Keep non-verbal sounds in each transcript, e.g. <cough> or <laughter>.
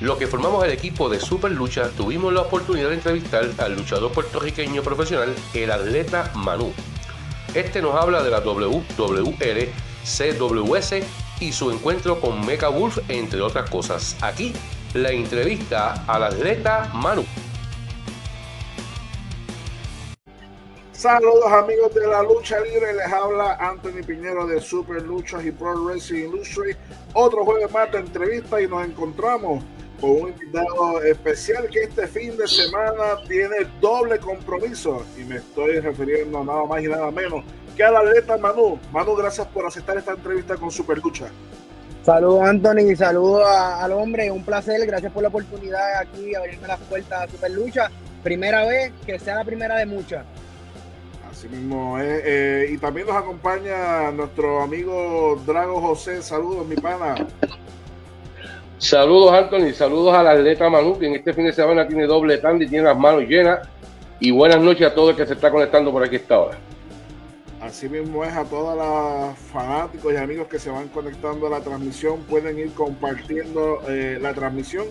Los que formamos el equipo de Super Lucha tuvimos la oportunidad de entrevistar al luchador puertorriqueño profesional, el atleta Manu. Este nos habla de la WWR, CWS y su encuentro con Mecha Wolf, entre otras cosas. Aquí, la entrevista al atleta Manu. Saludos amigos de la lucha libre, les habla Anthony Piñero de Super Luchas y Pro Wrestling Industry. Otro jueves más de entrevista y nos encontramos con un invitado especial que este fin de semana tiene doble compromiso y me estoy refiriendo nada más y nada menos que al atleta Manu. Manu, gracias por aceptar esta entrevista con Super Lucha. Saludos Anthony, saludos al hombre, un placer, gracias por la oportunidad de aquí abrirme las puertas a Super Lucha. Primera vez, que sea la primera de muchas. Así mismo. Eh, y también nos acompaña nuestro amigo Drago José. Saludos, mi pana. Saludos, Anthony. Saludos al atleta Manu, que en este fin de semana tiene doble tanda y tiene las manos llenas. Y buenas noches a todos el que se está conectando por aquí esta hora. Así mismo es a todos los fanáticos y amigos que se van conectando a la transmisión. Pueden ir compartiendo eh, la transmisión.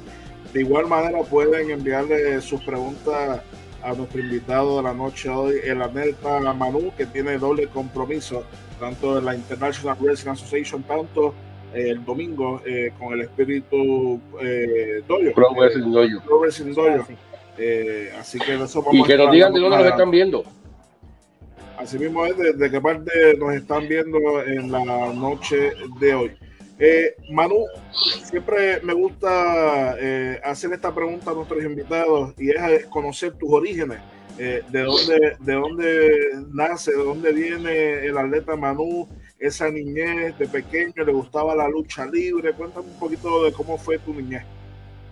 De igual manera pueden enviarle sus preguntas a nuestro invitado de la noche hoy, el atleta Manu, que tiene doble compromiso, tanto en la International Wrestling Association, tanto el domingo eh, con el espíritu eh, Doyo. Pro Wrestling Doyo. Pro Wrestling Doyo. Eh, así que eso vamos Y que nos digan de dónde nos están viendo. Así mismo es de, de qué parte nos están viendo en la noche de hoy. Eh, Manu, siempre me gusta eh, hacer esta pregunta a nuestros invitados y es conocer tus orígenes, eh, de, dónde, de dónde nace, de dónde viene el atleta Manu, esa niñez de pequeño, le gustaba la lucha libre. Cuéntame un poquito de cómo fue tu niñez.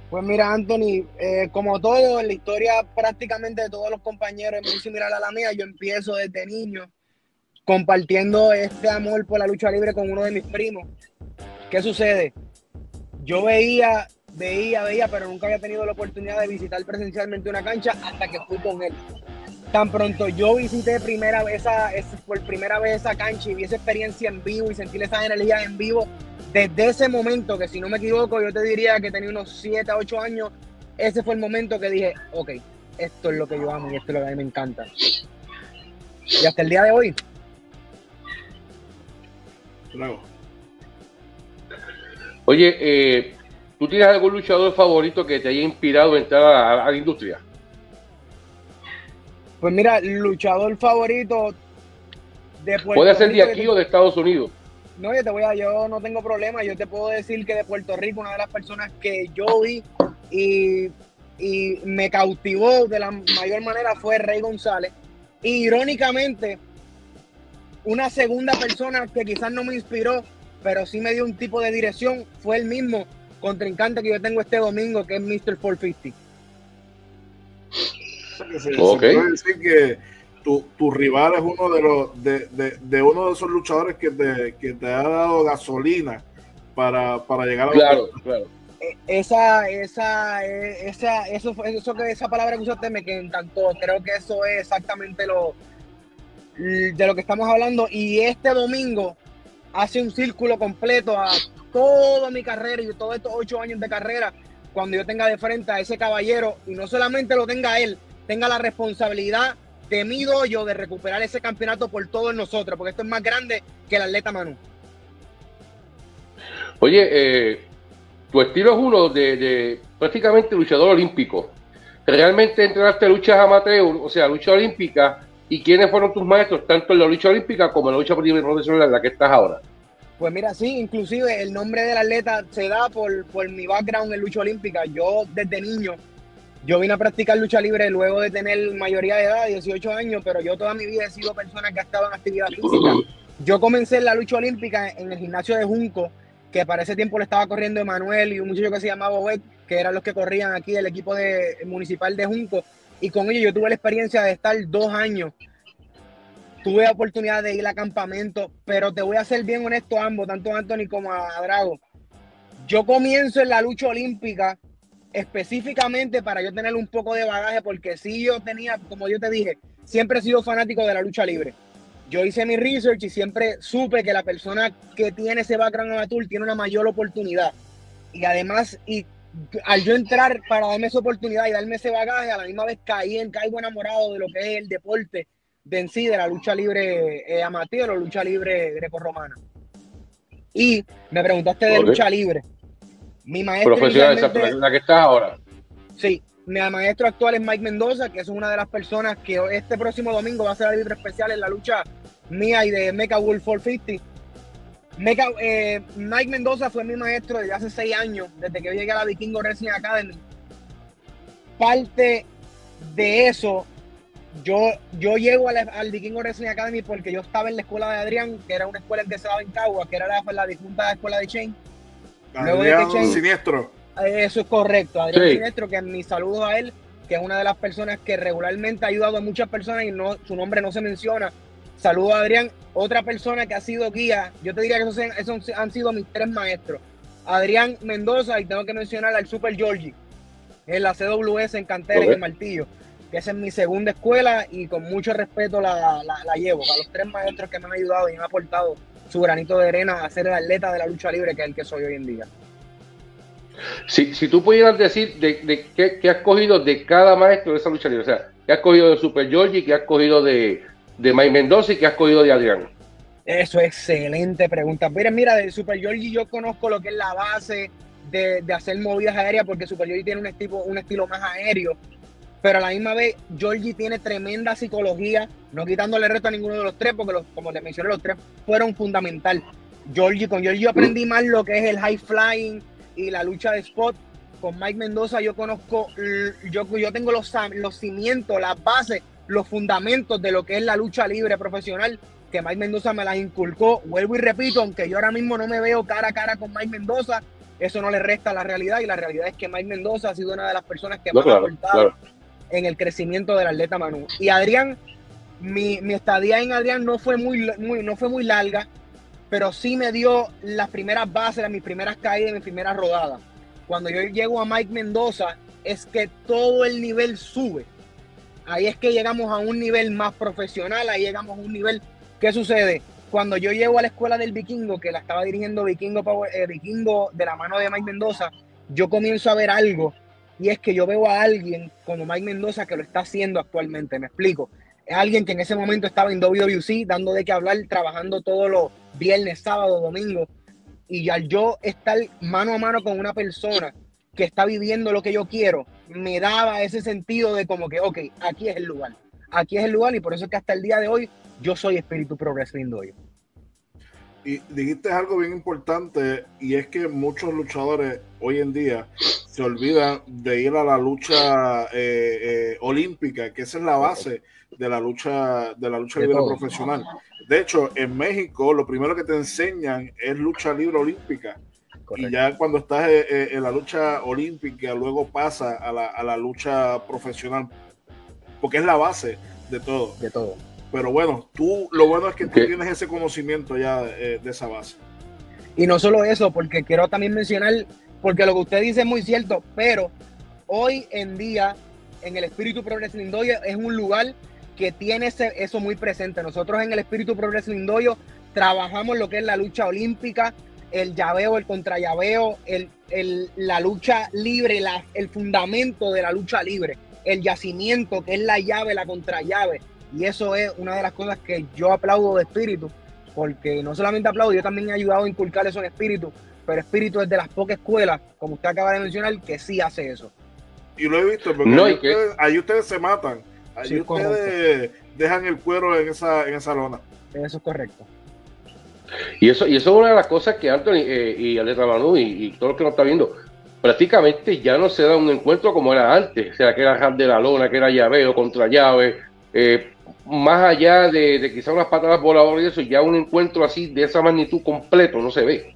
Pues mira, Anthony, como todo, en la historia prácticamente de todos los compañeros es muy similar a la mía. Yo empiezo desde niño compartiendo este amor por la lucha libre con uno de mis primos ¿Qué sucede? Yo veía, veía, veía, pero nunca había tenido la oportunidad de visitar presencialmente una cancha hasta que fui con él. Tan pronto yo visité primera vez esa, por primera vez esa cancha y vi esa experiencia en vivo y sentí esa energía en vivo, desde ese momento, que si no me equivoco, yo te diría que tenía unos 7, 8 años, ese fue el momento que dije, ok, esto es lo que yo amo y esto es lo que a mí me encanta. Y hasta el día de hoy. Oye, eh, ¿tú tienes algún luchador favorito que te haya inspirado a entrar a, la industria? Pues mira, luchador favorito de Puerto Puede ser de aquí o de Estados Unidos. No, yo te voy a, yo no tengo problema. Yo te puedo decir que de Puerto Rico, una de las personas que yo vi y, y me cautivó de la mayor manera fue Rey González. irónicamente, una segunda persona que quizás no me inspiró pero sí me dio un tipo de dirección. Fue el mismo contrincante que yo tengo este domingo, que es Mr. 450. ok. puede decir que tu, tu, rival es uno de los de, de, de, uno de esos luchadores que te, que te ha dado gasolina para, para llegar a claro, claro. E, esa, esa, e, esa, eso, eso que esa palabra que usaste me que encantó. Creo que eso es exactamente lo de lo que estamos hablando. Y este domingo hace un círculo completo a toda mi carrera y todos estos ocho años de carrera, cuando yo tenga de frente a ese caballero y no solamente lo tenga él, tenga la responsabilidad de mi doyo de recuperar ese campeonato por todos nosotros, porque esto es más grande que el atleta Manu. Oye, eh, tu estilo es uno de, prácticamente luchador olímpico. ¿Realmente entrenaste luchas amateur, o sea, lucha olímpica, ¿Y quiénes fueron tus maestros, tanto en la lucha olímpica como en la lucha profesional en la que estás ahora? Pues mira, sí, inclusive el nombre del atleta se da por, por mi background en lucha olímpica. Yo desde niño, yo vine a practicar lucha libre luego de tener mayoría de edad, 18 años, pero yo toda mi vida he sido persona que ha estado en actividad física. Yo comencé en la lucha olímpica en el gimnasio de Junco, que para ese tiempo le estaba corriendo Emanuel y un muchacho que se llamaba Obed, que eran los que corrían aquí el equipo de, municipal de Junco y con ellos yo tuve la experiencia de estar dos años. Tuve oportunidad de ir a campamento, pero te voy a ser bien honesto a ambos, tanto a Anthony como a Drago. Yo comienzo en la lucha olímpica específicamente para yo tener un poco de bagaje, porque si yo tenía, como yo te dije, siempre he sido fanático de la lucha libre. Yo hice mi research y siempre supe que la persona que tiene ese background amateur tiene una mayor oportunidad. Y además, y al yo entrar para darme esa oportunidad y darme ese bagaje, a la misma vez caí en, caigo enamorado de lo que es el deporte de en sí, de la lucha libre eh, amateur o lucha libre greco-romana. Y me preguntaste de lucha libre. Mi maestro. Profesional, la que estás ahora. Sí, mi maestro actual es Mike Mendoza, que es una de las personas que este próximo domingo va a ser libre especial en la lucha mía y de Mecha Wolf 450. Mecha, eh, Mike Mendoza fue mi maestro desde hace seis años, desde que yo llegué a la Vikingo Wrestling Academy. Parte de eso, yo, yo llego al Vikingo Wrestling Academy porque yo estaba en la escuela de Adrián, que era una escuela que se daba en Cagua, que era la, la difunta escuela de Chain. Adrián Siniestro. Eso es correcto, Adrián Sinestro, que mi saludo a él, que es una de las personas que regularmente ha ayudado a muchas personas y no, su nombre no se menciona. Saludo a Adrián, otra persona que ha sido guía. Yo te diría que esos, han sido mis tres maestros. Adrián Mendoza, y tengo que mencionar al Super Georgie, en la CWS en Cantera, en el Martillo, que esa es mi segunda escuela y con mucho respeto la, la, llevo. A los tres maestros que me han ayudado y me han aportado su granito de arena a ser el atleta de la lucha libre que es el que soy hoy en día. Si, si tú pudieras decir de, de qué, has cogido de cada maestro de esa lucha libre, o sea, qué has cogido de Super Georgie, qué has cogido de, de Mike Mendoza y qué has cogido de Adrián. Eso es excelente pregunta. Mira, mira, de Super Georgie yo conozco lo que es la base de, de hacer movidas aéreas porque Super Georgie tiene un estilo, un estilo más aéreo. Pero a la misma vez, Georgie tiene tremenda psicología, no quitándole reto a ninguno de los tres, porque los, como te mencioné, los tres fueron fundamental. Georgie, con Georgie yo aprendí más lo que es el high flying, y la lucha de spot. Con Mike Mendoza yo conozco, yo, yo tengo los, los cimientos, las bases, los fundamentos de lo que es la lucha libre profesional, que Mike Mendoza me las inculcó. Vuelvo y repito, aunque yo ahora mismo no me veo cara a cara con Mike Mendoza, eso no le resta la realidad y la realidad es que Mike Mendoza ha sido una de las personas que más ha aportado en el crecimiento del atleta Manu. Y Adrián, mi, mi, estadía en Adrián no fue muy, no fue muy larga pero sí me dio las primeras bases, mis primeras caídas, mis primeras rodadas. Cuando yo llego a Mike Mendoza, es que todo el nivel sube. Ahí es que llegamos a un nivel más profesional, ahí llegamos a un nivel. ¿Qué sucede? Cuando yo llego a la escuela del Vikingo, que la estaba dirigiendo Vikingo, eh, Vikingo de la mano de Mike Mendoza, yo comienzo a ver algo y es que yo veo a alguien como Mike Mendoza que lo está haciendo actualmente. Me explico. Es alguien que en ese momento estaba en WWC dando de qué hablar, trabajando todos los viernes, sábado, domingo. Y al yo estar mano a mano con una persona que está viviendo lo que yo quiero, me daba ese sentido de como que, ok, aquí es el lugar. Aquí es el lugar y por eso es que hasta el día de hoy yo soy Espíritu progresivo hoy. Y dijiste algo bien importante y es que muchos luchadores hoy en día se olvidan de ir a la lucha eh, eh, olímpica, que esa es la base de la lucha de la lucha libre profesional. De hecho, en México lo primero que te enseñan es lucha libre olímpica. Y ya cuando estás eh, eh, en la lucha olímpica, luego pasa a la, a la lucha profesional, porque es la base de todo. De todo. Pero bueno, tú, lo bueno es que tú tienes ese conocimiento ya eh, de, esa base. Y no solo eso, porque quiero también mencionar, porque lo que usted dice es muy cierto, pero hoy en día, en el Espíritu Progreso es un lugar que tiene eso muy presente. Nosotros en el Espíritu Progreso Lindoyo trabajamos lo que es la lucha olímpica, el llaveo, el contrallaveo, el, el, la lucha libre, la, el fundamento de la lucha libre, el yacimiento, que es la llave, la contrallave. Y eso es una de las cosas que yo aplaudo de espíritu, porque no solamente aplaudo, yo también he ayudado a inculcar eso en espíritu, pero espíritu es de las pocas escuelas, como usted acaba de mencionar, que sí hace eso. Y lo he visto, porque ahí ustedes se matan Ahí ustedes dejan el cuero en esa, en esa lona. Eso es correcto. Y eso, y eso es una de las cosas que Anthony eh, y Aletra Manu y, y todo lo que nos está viendo, prácticamente ya no se da un encuentro como era antes, o sea, que era de la lona, que era llaveo contra llave, eh, más allá de, de quizás unas patadas voladoras y eso, ya un encuentro así de esa magnitud completo no se ve.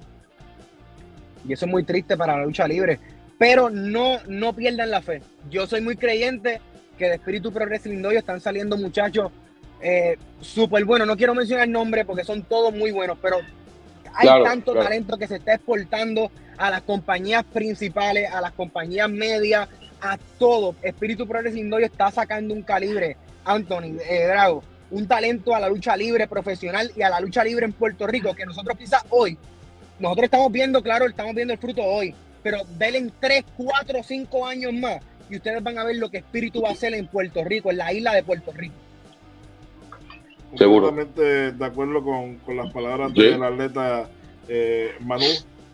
Y eso es muy triste para la lucha libre, pero no, no pierdan la fe. Yo soy muy creyente que de Espíritu Progreso Lindoyo están saliendo muchachos eh, súper buenos. No quiero mencionar el nombre porque son todos muy buenos, pero hay tanto talento que se está exportando a las compañías principales, a las compañías medias, a todo. Espíritu Progreso Lindoyo está sacando un calibre, Anthony, eh, Drago, un talento a la lucha libre profesional y a la lucha libre en Puerto Rico, que nosotros quizás hoy, nosotros estamos viendo, claro, estamos viendo el fruto hoy, pero denle 3, 4, 5 años más y ustedes van a ver lo que Espíritu va a hacer en Puerto Rico, en la isla de Puerto Rico. Seguro. de acuerdo con, las palabras del atleta eh, Manu.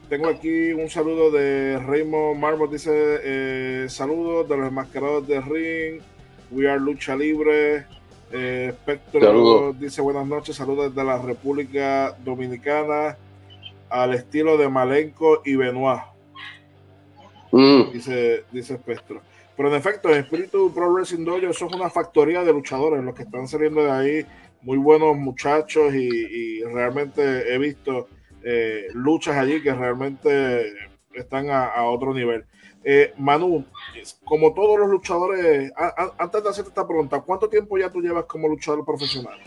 Tengo aquí un saludo de Raymond Marvel, dice eh, saludos de los enmascarados de Ring, We Are Lucha Libre, eh, Spectro dice buenas noches, saludos desde la República Dominicana, al estilo de Malenco y Benoit. Mm. Dice, dice Spectro. Pero en efecto, en Espíritu Pro Wrestling Dojo, eso es una factoría de luchadores, los que están saliendo de ahí, muy buenos muchachos y, realmente he visto eh, luchas allí que realmente están a, otro nivel. Eh, Manu, como todos los luchadores, antes de hacerte esta pregunta, ¿cuánto tiempo ya tú llevas como luchador profesional?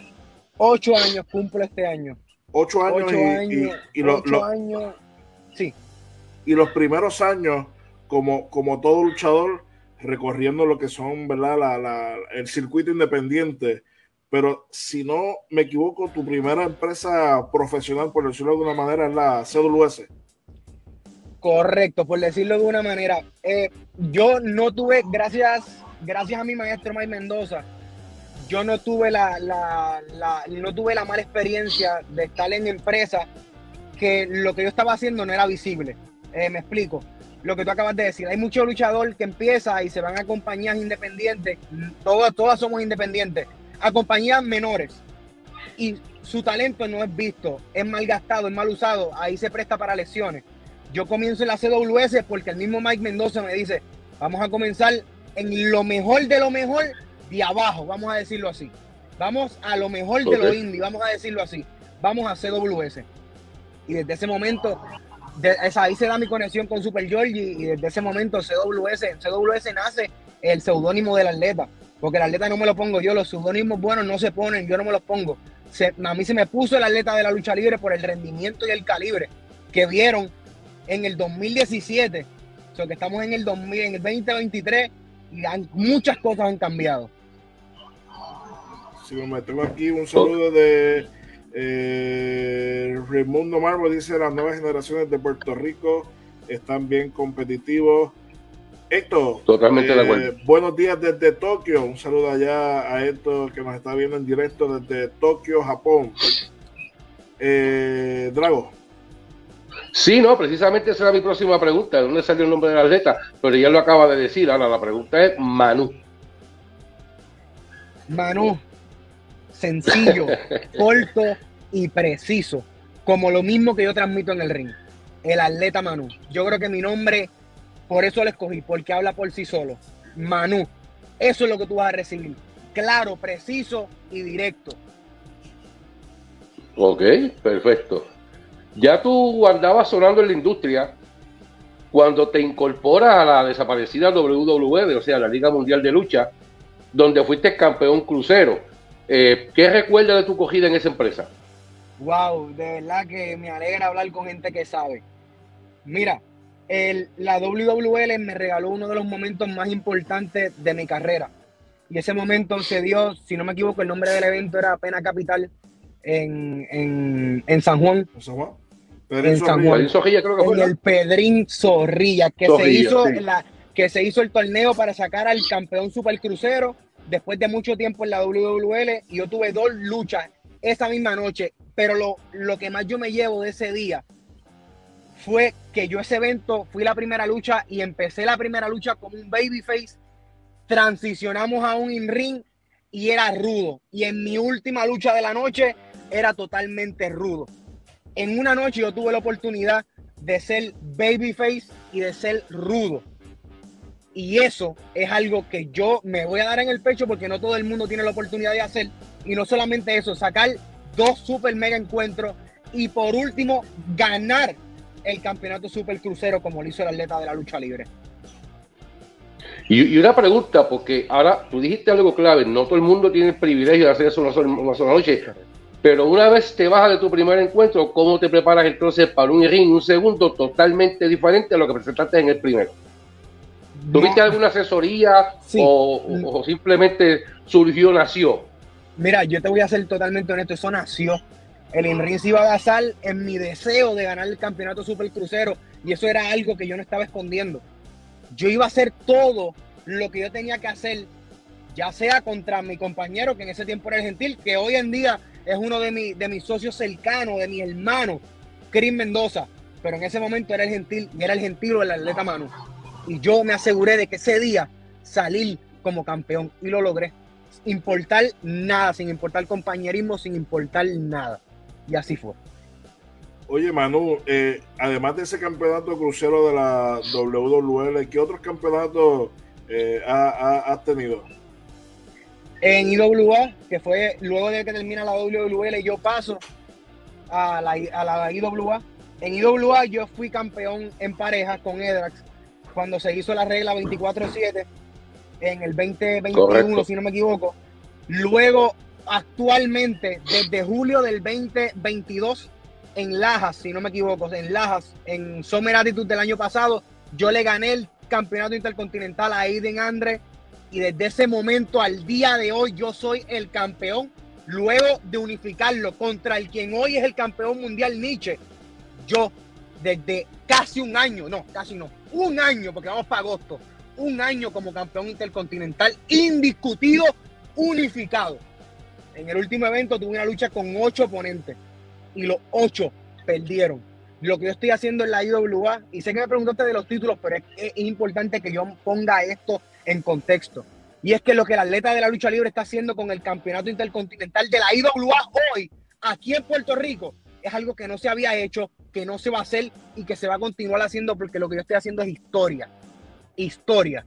Ocho años, cumplo este año. Ocho años, y, ocho años, sí. Y los primeros años, como, como todo luchador, recorriendo lo que son, ¿verdad? La, el circuito independiente. Pero si no me equivoco, tu primera empresa profesional, por decirlo de una manera, es la CWS. Correcto, por decirlo de una manera. Eh, yo no tuve, gracias, gracias a mi maestro Mike Mendoza, yo no tuve la, no tuve la mala experiencia de estar en empresa que lo que yo estaba haciendo no era visible. Eh, me explico lo que tú acabas de decir. Hay mucho luchador que empieza y se van a compañías independientes, todas, todas somos independientes, a compañías menores. Y su talento no es visto, es mal gastado, es mal usado, ahí se presta para lesiones. Yo comienzo en la CWS porque el mismo Mike Mendoza me dice, vamos a comenzar en lo mejor de lo mejor de abajo, vamos a decirlo así. Vamos a lo mejor de lo indie, vamos a decirlo así. Vamos a CWS. Y desde ese momento ahí se da mi conexión con Super Georgie y desde ese momento CWS, CWS nace el seudónimo del atleta, porque el atleta no me lo pongo yo, los seudónimos buenos no se ponen, yo no me los pongo. a mí se me puso el atleta de la lucha libre por el rendimiento y el calibre que vieron en el 2017, o sea, que estamos en el, 2000, en el 2023 y muchas cosas han cambiado. Sí, me tengo aquí un saludo de eh, Raimundo Marvel dice las nuevas generaciones de Puerto Rico están bien competitivos. Héctor, totalmente de acuerdo. Eh, buenos días desde Tokio. Un saludo allá a Héctor que nos está viendo en directo desde Tokio, Japón. Eh, Drago. Sí, no, precisamente esa era mi próxima pregunta. ¿De dónde salió el nombre de la atleta? Pero ya lo acaba de decir. Ahora la pregunta es Manu. Manu, sencillo, <laughs> corto y preciso, como lo mismo que yo transmito en el ring. El atleta Manu. Yo creo que mi nombre, por eso lo escogí, porque habla por sí solo. Manu. Eso es lo que tú vas a recibir. Claro, preciso y directo. Ok, perfecto. Ya tú andabas sonando en la industria cuando te incorporas a la desaparecida WWE, o sea, la Liga Mundial de Lucha, donde fuiste campeón crucero. Eh, ¿Qué recuerdas de tu cogida en esa empresa? Wow, de verdad que me alegra hablar con gente que sabe. Mira, el, la WWL me regaló uno de los momentos más importantes de mi carrera. Y ese momento se dio, si no me equivoco, el nombre del evento era Pena Capital en, San Juan. ¿En San Juan? En San Juan. en el Pedrín Zorrilla, que se hizo la, que se hizo el torneo para sacar al campeón supercrucero después de mucho tiempo en la WWL y yo tuve dos luchas esa misma noche, pero lo, lo que más yo me llevo de ese día fue que yo ese evento fui la primera lucha y empecé la primera lucha como un babyface, transicionamos a un in-ring y era rudo. Y en mi última lucha de la noche era totalmente rudo. En una noche yo tuve la oportunidad de ser babyface y de ser rudo. Y eso es algo que yo me voy a dar en el pecho porque no todo el mundo tiene la oportunidad de hacer. Y no solamente eso, sacar dos super mega encuentros y por último ganar el campeonato super crucero como lo hizo el atleta de la lucha libre. Y, una pregunta, porque ahora tú dijiste algo clave, no todo el mundo tiene el privilegio de hacer eso una sola, sola noche, pero una vez te bajas de tu primer encuentro, ¿cómo te preparas entonces para un ring, un segundo totalmente diferente a lo que presentaste en el primero? ¿Tuviste alguna asesoría o, simplemente surgió, nació? Mira, yo te voy a ser totalmente honesto, eso nació. El INRI se iba a basar en mi deseo de ganar el campeonato Super Crucero y eso era algo que yo no estaba escondiendo. Yo iba a hacer todo lo que yo tenía que hacer, ya sea contra mi compañero, que en ese tiempo era el Gentil, que hoy en día es uno de, de mis socios cercanos, de mi hermano, Chris Mendoza, pero en ese momento era el Gentil y era el Gentil o el atleta Manu. Y yo me aseguré de que ese día salir como campeón y lo logré. Importar nada, sin importar compañerismo, sin importar nada. Y así fue. Oye, Manu, eh, además de ese campeonato crucero de la WWL, ¿qué otros campeonatos eh, has tenido? En IWA, que fue luego de que termina la WWL, yo paso a la, a la IWA. En IWA yo fui campeón en pareja con Edrax cuando se hizo la regla 24-7 en el 2021, si no me equivoco. Luego, actualmente, desde julio del 2022, en Lajas, si no me equivoco, en Lajas, en Summer Attitude del año pasado, yo le gané el campeonato intercontinental a Aiden Andre y desde ese momento al día de hoy yo soy el campeón. Luego de unificarlo contra el quien hoy es el campeón mundial Nietzsche, yo desde casi un año, no, casi no, un año, porque vamos para agosto, un año como campeón intercontinental indiscutido, unificado. En el último evento tuve una lucha con ocho oponentes y los ocho perdieron. Lo que yo estoy haciendo en la IWA, y sé que me preguntaste de los títulos, pero es, importante que yo ponga esto en contexto. Y es que lo que el atleta de la lucha libre está haciendo con el campeonato intercontinental de la IWA hoy, aquí en Puerto Rico, es algo que no se había hecho, que no se va a hacer y que se va a continuar haciendo porque lo que yo estoy haciendo es historia. Historia.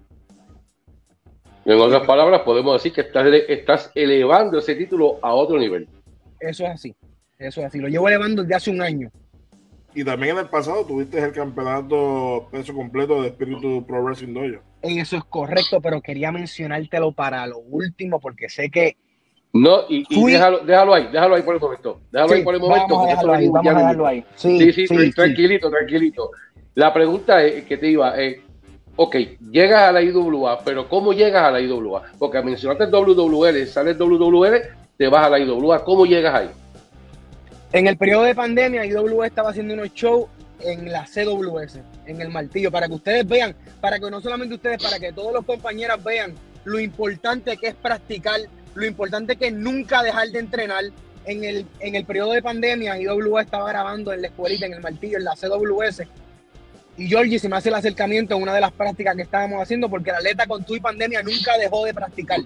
En otras palabras, podemos decir que estás, estás elevando ese título a otro nivel. Eso es así. Eso es así. Lo llevo elevando desde hace un año. Y también en el pasado tuviste el campeonato peso completo de Espíritu Pro Wrestling Dojo. Eso es correcto, pero quería mencionártelo para lo último porque sé que. No, y, déjalo, déjalo, ahí, déjalo ahí por el momento. Déjalo ahí por el momento. Vamos a dejarlo ahí, vamos a dejarlo ahí. Sí, sí, sí, tranquilito, tranquilito. La pregunta es, que te iba, eh, ok, llegas a la IWA, pero ¿cómo llegas a la IWA? Porque mencionaste el WWL, sales WWL, te vas a la IWA, ¿cómo llegas ahí? En el periodo de pandemia, IW estaba haciendo unos shows en la CWS, en el martillo, para que ustedes vean, para que no solamente ustedes, para que todos los compañeros vean lo importante que es practicar, lo importante que es nunca dejar de entrenar. En el, en el periodo de pandemia, IW estaba grabando en la escuelita, en el martillo, en la CWS. Y Georgie se me hace el acercamiento en una de las prácticas que estábamos haciendo, porque la atleta con tu y pandemia nunca dejó de practicar.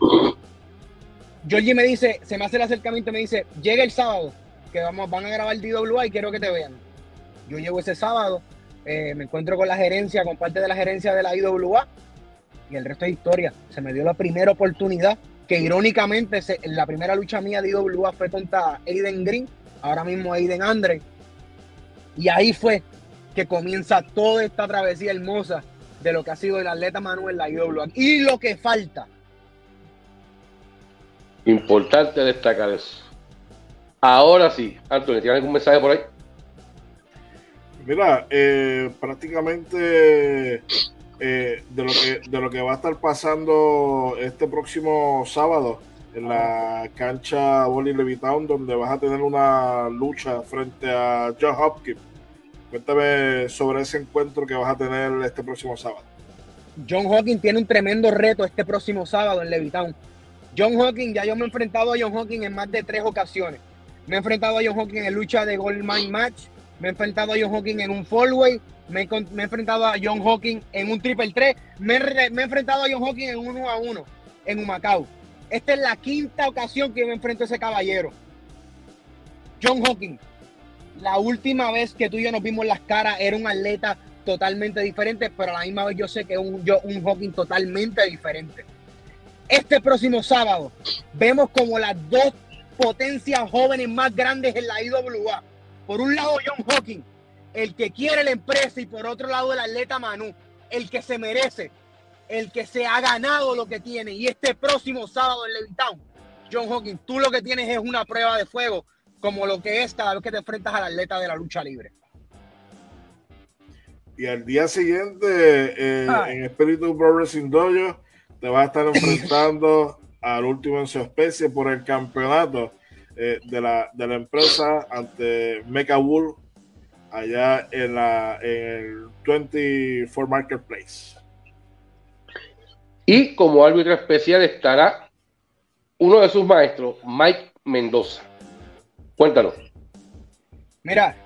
Georgie me dice, se me hace el acercamiento y me dice, llega el sábado, que vamos, van a grabar DWA y quiero que te vean. Yo llego ese sábado, eh, me encuentro con la gerencia, con parte de la gerencia de la IWA y el resto es historia. Se me dio la primera oportunidad, que irónicamente la primera lucha mía de IWA fue contra Aiden Green, ahora mismo Aiden Andre. Y ahí fue que comienza toda esta travesía hermosa de lo que ha sido el atleta Manuel la IWA. Y lo que falta. Importante destacar eso. Ahora sí, Antonio, ¿tienes algún mensaje por ahí? Mira, eh, prácticamente eh, de, lo que, de lo que va a estar pasando este próximo sábado en la cancha Bolly Levitown, donde vas a tener una lucha frente a John Hopkins. Cuéntame sobre ese encuentro que vas a tener este próximo sábado. John Hawkins tiene un tremendo reto este próximo sábado en Levitown. John Hawkins, ya yo me he enfrentado a John Hawkins en más de tres ocasiones. Me he enfrentado a John Hawkins en lucha de Gold Mine Match. Me he enfrentado a John Hawkins en un Fallway. Me, he enfrentado a John Hawkins en un Triple 3. Me, he enfrentado a John Hawkins en uno a uno en Humacao. Esta es la quinta ocasión que me enfrento a ese caballero. John Hawkins, la última vez que tú y yo nos vimos las caras era un atleta totalmente diferente, pero a la misma vez yo sé que es un, Hawkins totalmente diferente. Este próximo sábado vemos como las dos potencias jóvenes más grandes en la IWA. Por un lado, John Hawking, el que quiere la empresa, y por otro lado, el atleta Manu, el que se merece, el que se ha ganado lo que tiene. Y este próximo sábado en Levittown, John Hawking, tú lo que tienes es una prueba de fuego, como lo que es cada vez que te enfrentas al atleta de la lucha libre. Y al día siguiente, eh, en Espíritu Pro Wrestling te vas a estar <coughs> enfrentando al último en su especie por el campeonato. eh, de, la, de la empresa ante Mecha Wolf allá en, la, en el 24 Marketplace. Y como árbitro especial estará uno de sus maestros, Mike Mendoza. Cuéntanos. Mira,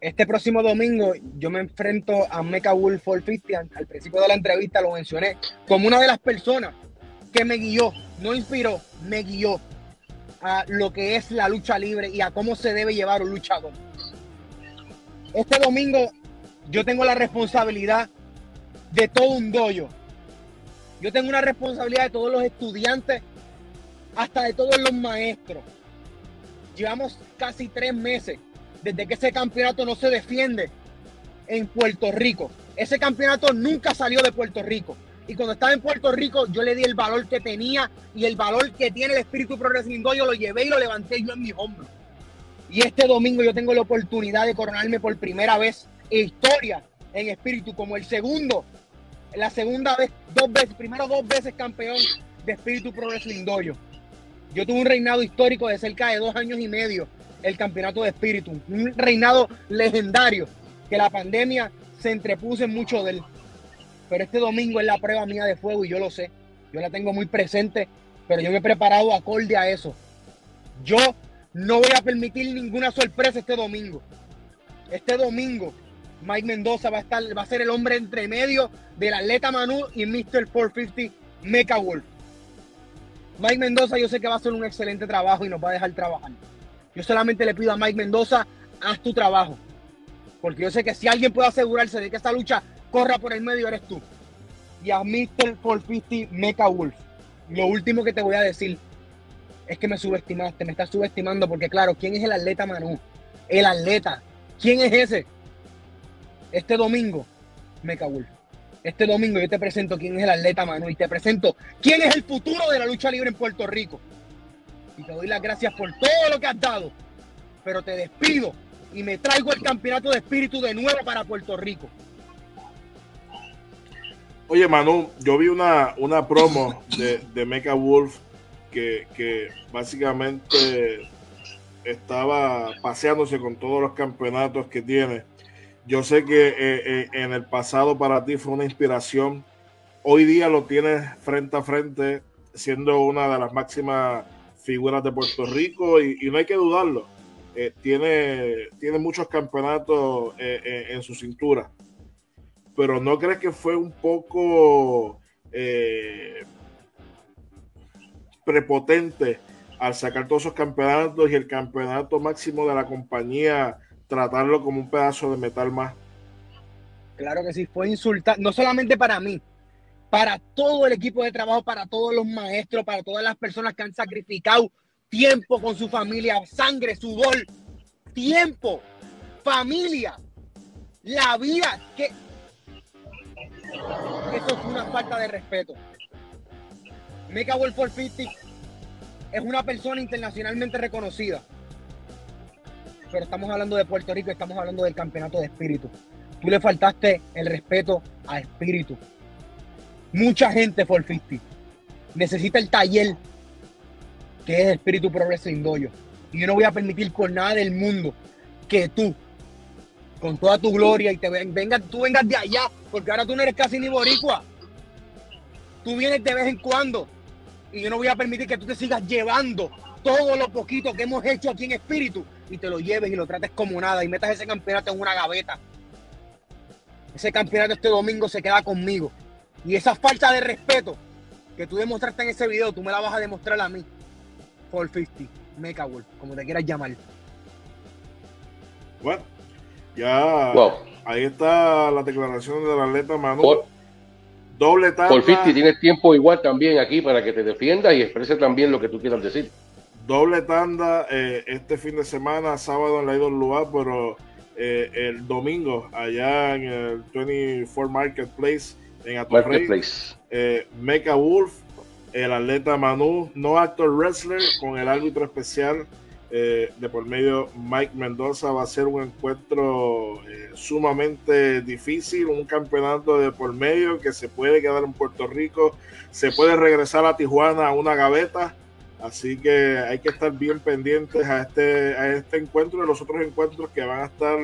este próximo domingo yo me enfrento a Mecha Wolf 450. Al principio de la entrevista lo mencioné como una de las personas que me guió, no inspiró, me guió a lo que es la lucha libre y a cómo se debe llevar un luchador. Este domingo yo tengo la responsabilidad de todo un doyo. Yo tengo una responsabilidad de todos los estudiantes, hasta de todos los maestros. Llevamos casi tres meses desde que ese campeonato no se defiende en Puerto Rico. Ese campeonato nunca salió de Puerto Rico. Y cuando estaba en Puerto Rico, yo le di el valor que tenía y el valor que tiene el espíritu progresivo. Yo lo llevé y lo levanté yo en mi hombro. Y este domingo yo tengo la oportunidad de coronarme por primera vez en historia en espíritu, como el segundo, la segunda vez, dos veces, primero dos veces campeón de espíritu progresivo. Yo tuve un reinado histórico de cerca de dos años y medio el campeonato de espíritu. Un reinado legendario que la pandemia se entrepuso en mucho de él. Pero este domingo es la prueba mía de fuego y yo lo sé. Yo la tengo muy presente, pero yo me he preparado acorde a eso. Yo no voy a permitir ninguna sorpresa este domingo. Este domingo Mike Mendoza va a estar, va a ser el hombre entre medio del atleta Manu y Mr. 450 Mecha Wolf. Mike Mendoza yo sé que va a hacer un excelente trabajo y nos va a dejar trabajar. Yo solamente le pido a Mike Mendoza, haz tu trabajo. Porque yo sé que si alguien puede asegurarse de que esta lucha corra por el medio, eres tú. Y a Mr. 450 Mecha Wolf. Lo último que te voy a decir es que me subestimaste, me estás subestimando porque claro, ¿quién es el atleta Manu? El atleta. ¿Quién es ese? Este domingo, Mecha Wolf. Este domingo yo te presento quién es el atleta Manu y te presento quién es el futuro de la lucha libre en Puerto Rico y te doy las gracias por todo lo que has dado. Pero te despido y me traigo el campeonato de espíritu de nuevo para Puerto Rico. Oye, Manu, yo vi una, una promo de, de Mecha Wolf que, que básicamente estaba paseándose con todos los campeonatos que tiene. Yo sé que eh, eh, en el pasado para ti fue una inspiración. Hoy día lo tienes frente a frente, siendo una de las máximas figuras de Puerto Rico y, no hay que dudarlo. Eh, tiene, tiene muchos campeonatos en su cintura. Pero ¿no crees que fue un poco prepotente al sacar todos esos campeonatos y el campeonato máximo de la compañía tratarlo como un pedazo de metal más? Claro que sí, fue insultar, no solamente para mí, para todo el equipo de trabajo, para todos los maestros, para todas las personas que han sacrificado tiempo con su familia, sangre, sudor, tiempo, familia, la vida, que eso es una falta de respeto. Mega World 450 es una persona internacionalmente reconocida. Pero estamos hablando de Puerto Rico, estamos hablando del campeonato de espíritu. Tú le faltaste el respeto a espíritu. Mucha gente for 50 necesita el taller que es Espíritu Progreso Indoyo. Y yo no voy a permitir con nada del mundo que tú, con toda tu gloria, y te vengas, tú vengas de allá, porque ahora tú no eres casi ni boricua. Tú vienes de vez en cuando. Y yo no voy a permitir que tú te sigas llevando todo lo poquito que hemos hecho aquí en Espíritu y te lo lleves y lo trates como nada y metas ese campeonato en una gaveta. Ese campeonato este domingo se queda conmigo. Y esa falta de respeto que tú demostraste en ese video, tú me la vas a demostrar a mí. 450, Mecha Wolf, como te quieras llamar. Bueno, ya ahí está la declaración del atleta Manu. Doble tanda. 450 tienes tiempo igual también aquí para que te defiendas y exprese también lo que tú quieras decir. Doble tanda eh, este fin de semana, sábado en la lugar, pero eh, el domingo allá en el 24 Marketplace en Atorrey. Eh, Mecha Wolf, el atleta Manu, no actor wrestler, con el árbitro especial eh, de por medio Mike Mendoza. Va a ser un encuentro eh, sumamente difícil, un campeonato de por medio que se puede quedar en Puerto Rico, se puede regresar a Tijuana a una gaveta. Así que hay que estar bien pendientes a este, a este encuentro y los otros encuentros que van a estar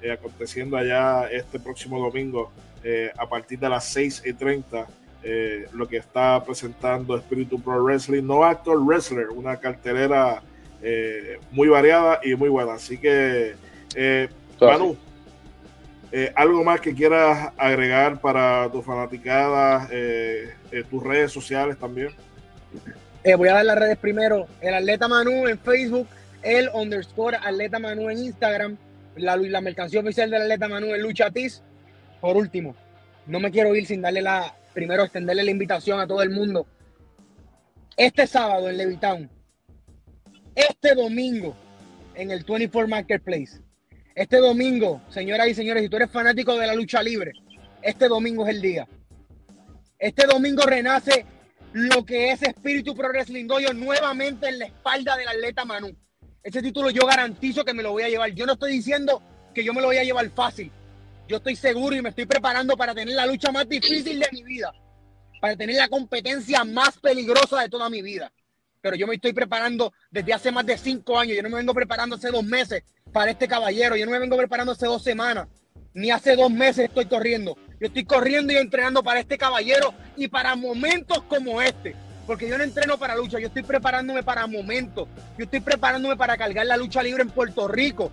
eh, aconteciendo allá este próximo domingo eh, a partir de las 6 y 30. Eh, lo que está presentando Espíritu Pro Wrestling, no Actor Wrestler, una cartelera muy variada y muy buena. Así que, Manu, algo más que quieras agregar para tus fanaticadas, tus redes sociales también. Eh, voy a dar las redes primero. El Atleta Manu en Facebook, el underscore Atleta Manu en Instagram, la, la mercancía oficial del Atleta Manu en Luchatis. Por último, no me quiero ir sin darle la, primero extenderle la invitación a todo el mundo. Este sábado en Levitown, este domingo en el 24 Marketplace, este domingo, señoras y señores, si tú eres fanático de la lucha libre, este domingo es el día. Este domingo renace lo que es Espíritu Pro Wrestling Dojo nuevamente en la espalda del atleta Manu. Ese título yo garantizo que me lo voy a llevar. Yo no estoy diciendo que yo me lo voy a llevar fácil. Yo estoy seguro y me estoy preparando para tener la lucha más difícil de mi vida. Para tener la competencia más peligrosa de toda mi vida. Pero yo me estoy preparando desde hace más de cinco años. Yo no me vengo preparando hace dos meses para este caballero. Yo no me vengo preparando hace dos semanas. Ni hace dos meses estoy corriendo. Yo estoy corriendo y entrenando para este caballero y para momentos como este. Porque yo no entreno para lucha, yo estoy preparándome para momentos. Yo estoy preparándome para cargar la lucha libre en Puerto Rico.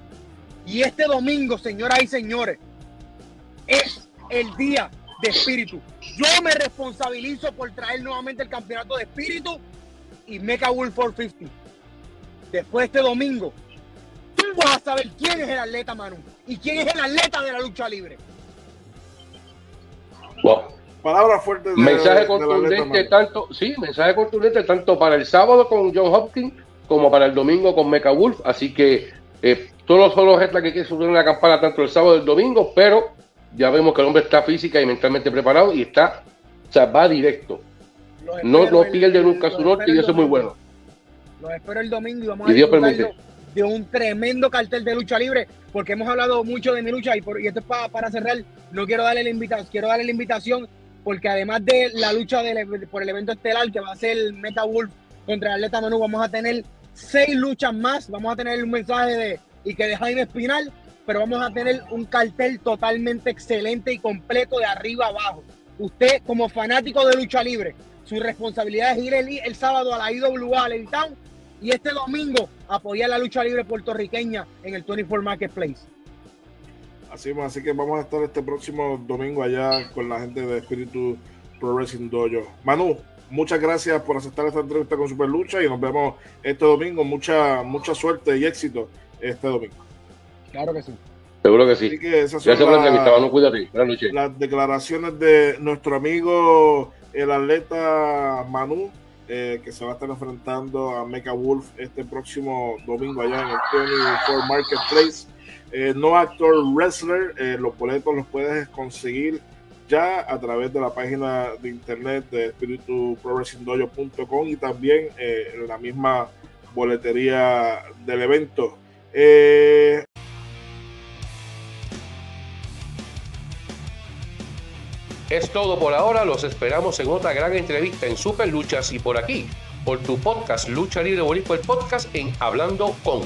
Y este domingo, señoras y señores, es el día de espíritu. Yo me responsabilizo por traer nuevamente el campeonato de espíritu y Mecha Wolf 450. Después de este domingo, tú vas a saber quién es el atleta Manu y quién es el atleta de la lucha libre. Palabras fuertes. mensaje contundente tanto, sí, mensaje contundente tanto para el sábado con John Hopkins como para el domingo con Mecha Wolf. Así que eh, todos son los gestos que quieren subir la campana tanto el sábado y el domingo, pero ya vemos que el hombre está física y mentalmente preparado y está, o sea, va directo. No, no pierde nunca su norte y eso es muy bueno. Los espero el domingo y vamos a disfrutarlo de un tremendo cartel de lucha libre, porque hemos hablado mucho de mi lucha y, por, y esto es para, cerrar, no quiero darle la invitación, quiero darle la invitación porque además de la lucha por el evento estelar que va a ser el Meta Wolf contra el Atleta Manu, vamos a tener seis luchas más, vamos a tener un mensaje de y que de Jaime Espinal, pero vamos a tener un cartel totalmente excelente y completo de arriba abajo. Usted como fanático de lucha libre, su responsabilidad es ir el, sábado a la IWA, al Town, y este domingo apoyar la lucha libre puertorriqueña en el 24 Marketplace. Así, así que vamos a estar este próximo domingo allá con la gente de Espíritu Pro Wrestling Dojo. Manu, muchas gracias por aceptar esta entrevista con Super Lucha y nos vemos este domingo. Mucha, mucha suerte y éxito este domingo. Claro que sí. Seguro que sí. Gracias por la entrevista, Manu, cuídate. Buenas noches. Las declaraciones de nuestro amigo el atleta Manu, eh, que se va a estar enfrentando a Mecha Wolf este próximo domingo allá en el 24 Marketplace. Eh, no Actor Wrestler, eh, los boletos los puedes conseguir ya a través de la página de internet de espirituprowrestlingdojo.com y también en la misma boletería del evento. Es todo por ahora, los esperamos en otra gran entrevista en Super Luchas y por aquí, por tu podcast Lucha Libre Boricua, el podcast en Hablando con.